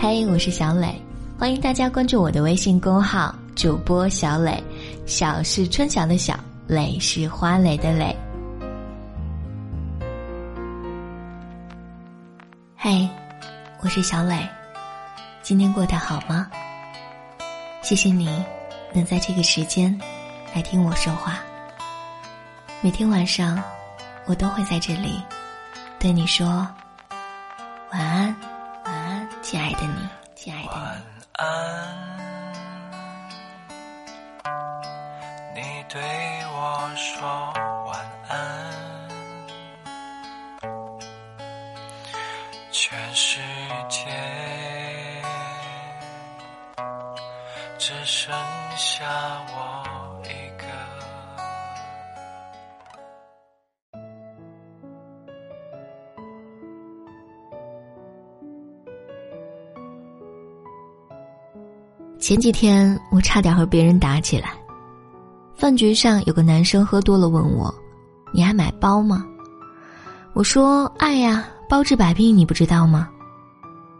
嘿，我是小磊，欢迎大家关注我的微信公号主播小磊。小是春晓的小，磊是花蕾的蕾。嘿，我是小磊，今天过得好吗？谢谢你能在这个时间来听我说话。每天晚上，我都会在这里对你说晚安。亲爱的你，亲爱的你。晚安，你对我说晚安。全世界只剩下我前几天我差点和别人打起来，饭局上有个男生喝多了问我：“你还买包吗？”我说：“爱呀，包治百病，你不知道吗？”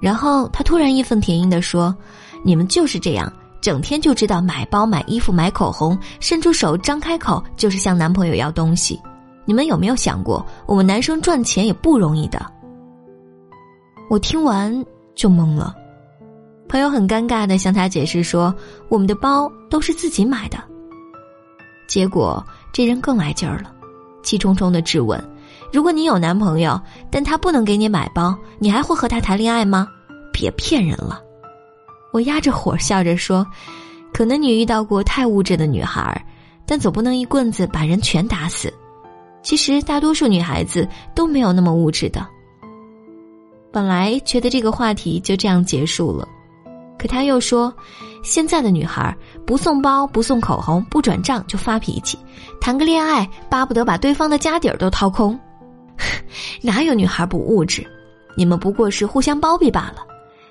然后他突然义愤填膺的说：“你们就是这样，整天就知道买包、买衣服、买口红，伸出手张开口就是向男朋友要东西。你们有没有想过，我们男生赚钱也不容易的？”我听完就懵了。朋友很尴尬的向他解释说：“我们的包都是自己买的。”结果这人更来劲儿了，气冲冲的质问：“如果你有男朋友，但他不能给你买包，你还会和他谈恋爱吗？别骗人了！”我压着火笑着说：“可能你遇到过太物质的女孩，但总不能一棍子把人全打死。其实大多数女孩子都没有那么物质的。”本来觉得这个话题就这样结束了。可他又说，现在的女孩不送包、不送口红、不转账就发脾气，谈个恋爱巴不得把对方的家底儿都掏空。哪有女孩不物质？你们不过是互相包庇罢了。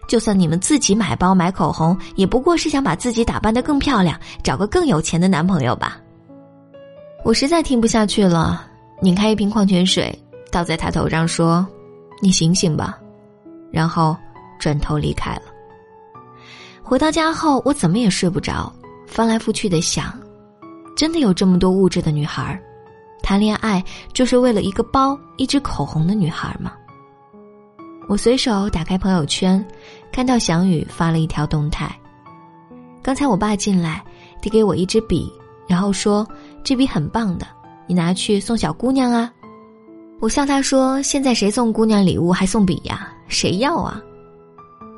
就算你们自己买包买口红，也不过是想把自己打扮得更漂亮，找个更有钱的男朋友吧。我实在听不下去了，拧开一瓶矿泉水，倒在他头上说：“你醒醒吧。”然后转头离开了。回到家后，我怎么也睡不着，翻来覆去的想：真的有这么多物质的女孩，谈恋爱就是为了一个包、一支口红的女孩吗？我随手打开朋友圈，看到翔宇发了一条动态：刚才我爸进来，递给我一支笔，然后说：“这笔很棒的，你拿去送小姑娘啊。”我笑他说：“现在谁送姑娘礼物还送笔呀？谁要啊？”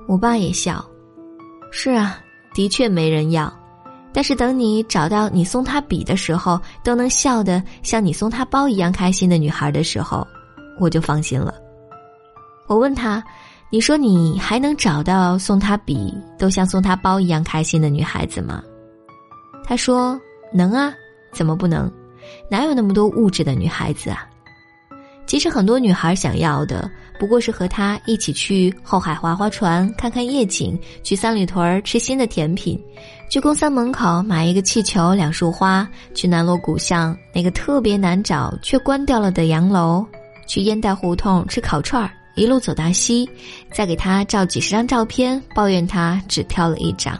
我爸也笑。是啊，的确没人要，但是等你找到你送他笔的时候，都能笑得像你送他包一样开心的女孩的时候，我就放心了。我问他：“你说你还能找到送他笔都像送他包一样开心的女孩子吗？”他说：“能啊，怎么不能？哪有那么多物质的女孩子啊？其实很多女孩想要的。”不过是和他一起去后海划划船、看看夜景，去三里屯吃新的甜品，去公三门口买一个气球、两束花，去南锣鼓巷那个特别难找却关掉了的洋楼，去烟袋胡同吃烤串儿，一路走到西，再给他照几十张照片，抱怨他只挑了一张。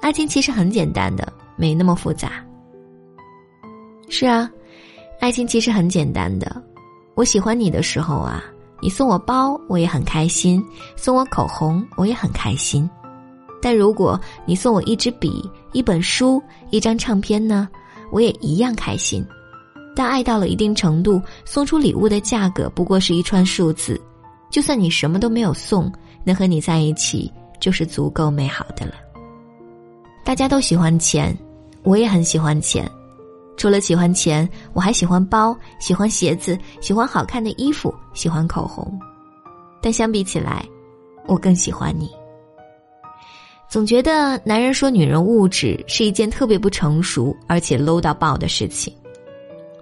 爱情其实很简单的，没那么复杂。是啊，爱情其实很简单的。我喜欢你的时候啊。你送我包，我也很开心；送我口红，我也很开心。但如果你送我一支笔、一本书、一张唱片呢？我也一样开心。但爱到了一定程度，送出礼物的价格不过是一串数字。就算你什么都没有送，能和你在一起就是足够美好的了。大家都喜欢钱，我也很喜欢钱。除了喜欢钱，我还喜欢包，喜欢鞋子，喜欢好看的衣服，喜欢口红。但相比起来，我更喜欢你。总觉得男人说女人物质是一件特别不成熟而且 low 到爆的事情。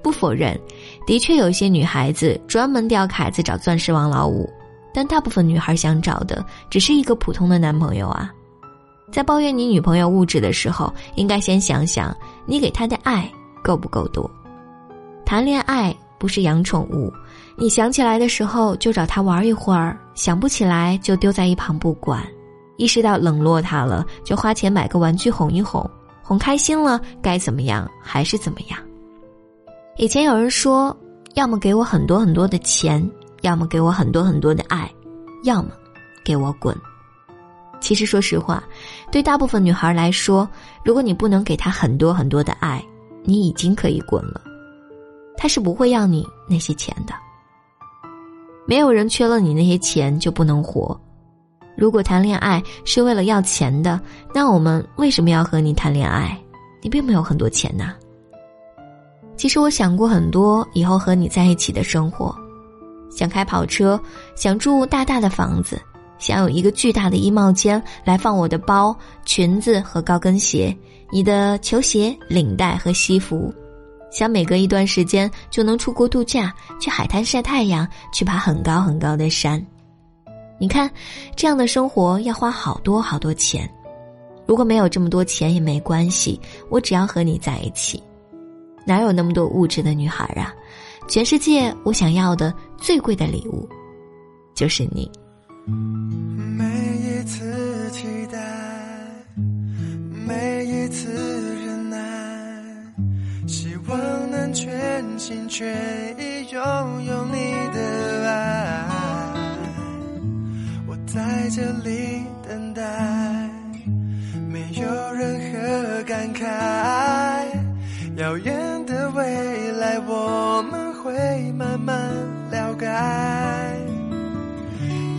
不否认，的确有一些女孩子专门钓凯子找钻石王老五，但大部分女孩想找的只是一个普通的男朋友啊。在抱怨你女朋友物质的时候，应该先想想你给她的爱。够不够多？谈恋爱不是养宠物，你想起来的时候就找他玩一会儿，想不起来就丢在一旁不管，意识到冷落他了，就花钱买个玩具哄一哄，哄开心了，该怎么样还是怎么样。以前有人说，要么给我很多很多的钱，要么给我很多很多的爱，要么给我滚。其实说实话，对大部分女孩来说，如果你不能给她很多很多的爱，你已经可以滚了。他是不会要你那些钱的。没有人缺了你那些钱就不能活。如果谈恋爱是为了要钱的，那我们为什么要和你谈恋爱？你并没有很多钱呐。其实我想过很多以后和你在一起的生活，想开跑车，想住大大的房子，想有一个巨大的衣帽间来放我的包、裙子和高跟鞋，你的球鞋、领带和西服。想每隔一段时间就能出国度假，去海滩晒太阳，去爬很高很高的山。你看，这样的生活要花好多好多钱。如果没有这么多钱也没关系，我只要和你在一起。哪有那么多物质的女孩啊？全世界我想要的最贵的礼物，就是你。心全意拥有你的爱，我在这里等待，没有任何感慨。遥远的未来，我们会慢慢了解。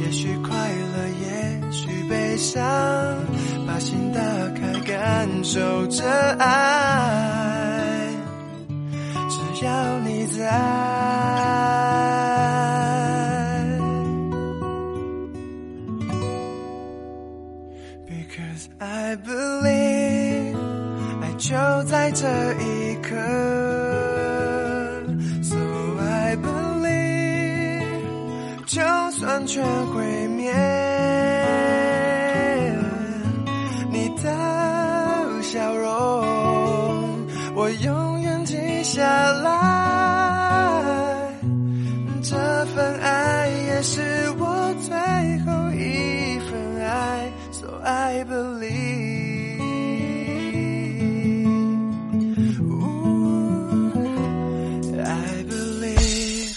也许快乐，也许悲伤，把心打开，感受着爱。只要 你在，Because I believe，爱就在这一刻，So I believe，就算全毁 是我最后一份爱，So I believe，I believe，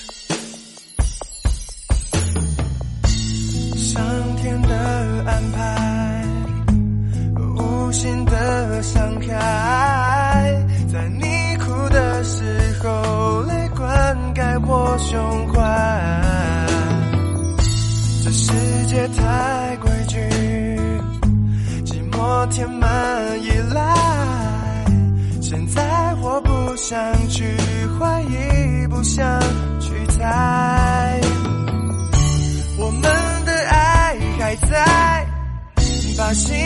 上天的安排，无心的伤害，在你哭的时候，泪灌溉。我胸怀，太规矩，寂寞填满依赖。现在我不想去怀疑，不想去猜，我们的爱还在，把心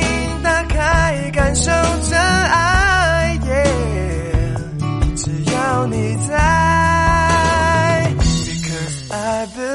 打开，感受真爱。只要你在。Because I believe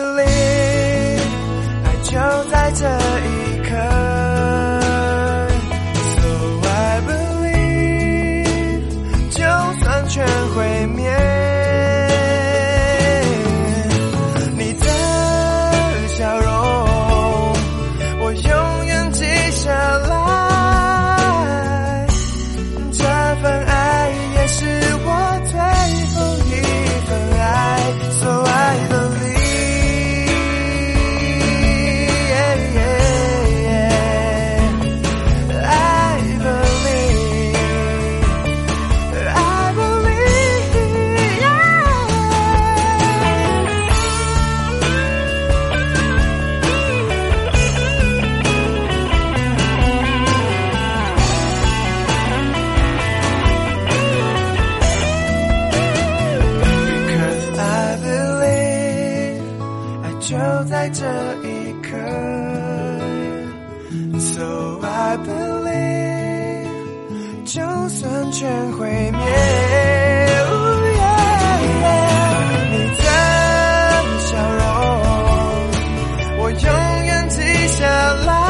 就在这一刻。走爱的泪就算全毁灭。你的笑容我永远记下来。